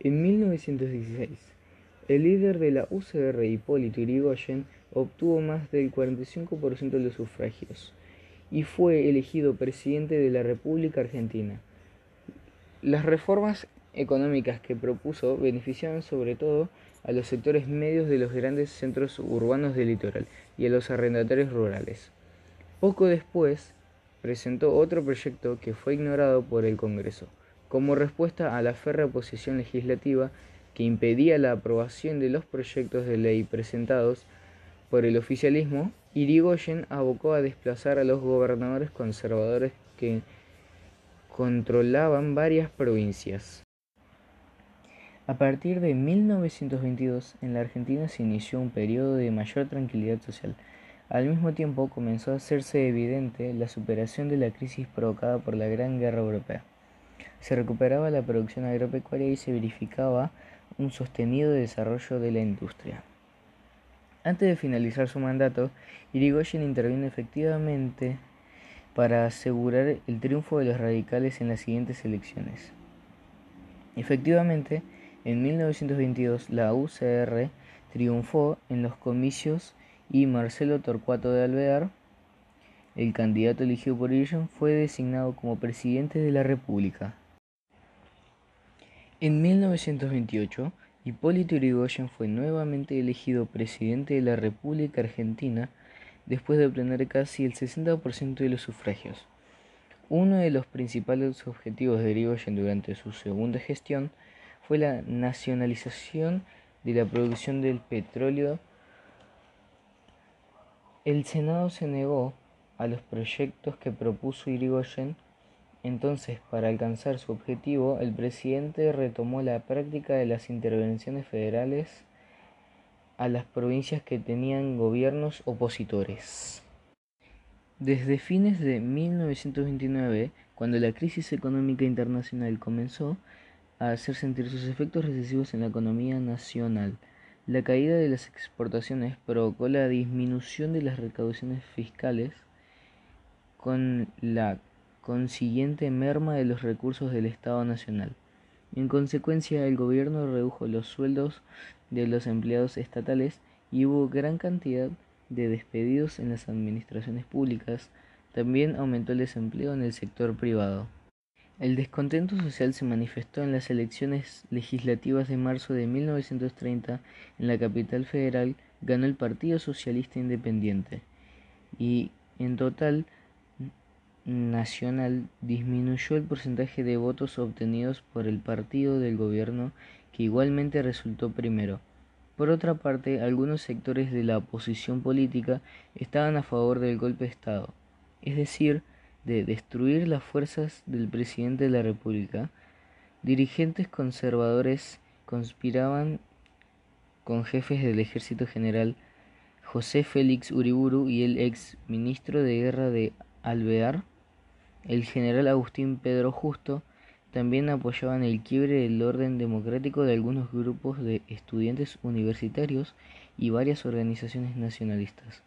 En 1916, el líder de la UCR, Hipólito Yrigoyen, obtuvo más del 45% de los sufragios y fue elegido presidente de la República Argentina. Las reformas económicas que propuso beneficiaban sobre todo a los sectores medios de los grandes centros urbanos del litoral y a los arrendatarios rurales. Poco después, presentó otro proyecto que fue ignorado por el Congreso, como respuesta a la férrea oposición legislativa que impedía la aprobación de los proyectos de ley presentados por el oficialismo, Irigoyen abocó a desplazar a los gobernadores conservadores que controlaban varias provincias. A partir de 1922, en la Argentina se inició un periodo de mayor tranquilidad social. Al mismo tiempo comenzó a hacerse evidente la superación de la crisis provocada por la Gran Guerra Europea. Se recuperaba la producción agropecuaria y se verificaba un sostenido desarrollo de la industria. Antes de finalizar su mandato, Irigoyen intervino efectivamente para asegurar el triunfo de los radicales en las siguientes elecciones. Efectivamente, en 1922 la UCR triunfó en los comicios y Marcelo Torcuato de Alvear, el candidato elegido por Irigoyen, fue designado como presidente de la República. En 1928, Hipólito Yrigoyen fue nuevamente elegido presidente de la República Argentina después de obtener casi el 60% de los sufragios. Uno de los principales objetivos de Yrigoyen durante su segunda gestión fue la nacionalización de la producción del petróleo. El Senado se negó a los proyectos que propuso Irigoyen. Entonces, para alcanzar su objetivo, el presidente retomó la práctica de las intervenciones federales a las provincias que tenían gobiernos opositores. Desde fines de 1929, cuando la crisis económica internacional comenzó, a hacer sentir sus efectos recesivos en la economía nacional. La caída de las exportaciones provocó la disminución de las recaudaciones fiscales con la consiguiente merma de los recursos del Estado Nacional. En consecuencia, el gobierno redujo los sueldos de los empleados estatales y hubo gran cantidad de despedidos en las administraciones públicas. También aumentó el desempleo en el sector privado. El descontento social se manifestó en las elecciones legislativas de marzo de 1930 en la capital federal ganó el Partido Socialista Independiente y en total nacional disminuyó el porcentaje de votos obtenidos por el partido del gobierno que igualmente resultó primero. Por otra parte, algunos sectores de la oposición política estaban a favor del golpe de Estado, es decir, de destruir las fuerzas del presidente de la República, dirigentes conservadores conspiraban con jefes del ejército general José Félix Uriburu y el ex ministro de guerra de Alvear, el general Agustín Pedro Justo, también apoyaban el quiebre del orden democrático de algunos grupos de estudiantes universitarios y varias organizaciones nacionalistas,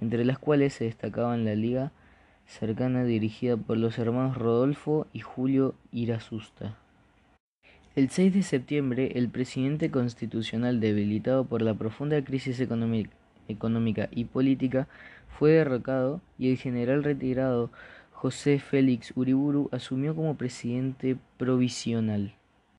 entre las cuales se destacaban la Liga cercana dirigida por los hermanos Rodolfo y Julio Irasusta. El 6 de septiembre, el presidente constitucional debilitado por la profunda crisis económica y política fue derrocado y el general retirado José Félix Uriburu asumió como presidente provisional.